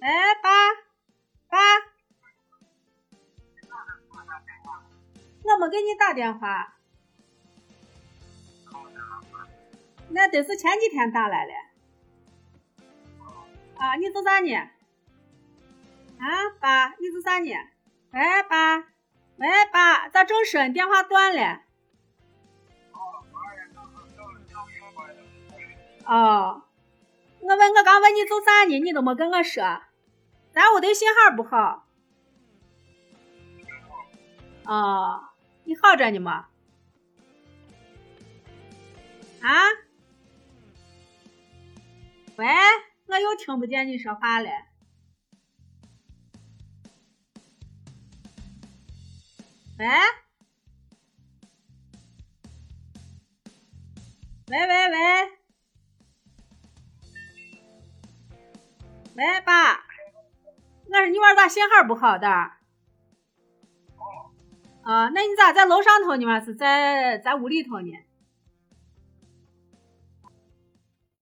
哎，爸，爸，我没给你打电话，那得是前几天打来的。啊，你做啥呢？啊，爸，你做啥呢？喂，爸，喂，爸，咋正说？电话断了。哦，我问你做啥呢？你都没跟我说。咱屋的信号不好。哦，你好着呢吗？啊？喂，我又听不见你说话了。喂？喂喂喂？喂，爸，我说你娃咋信号不好的？啊，那你咋在楼上头呢？是在在屋里头呢？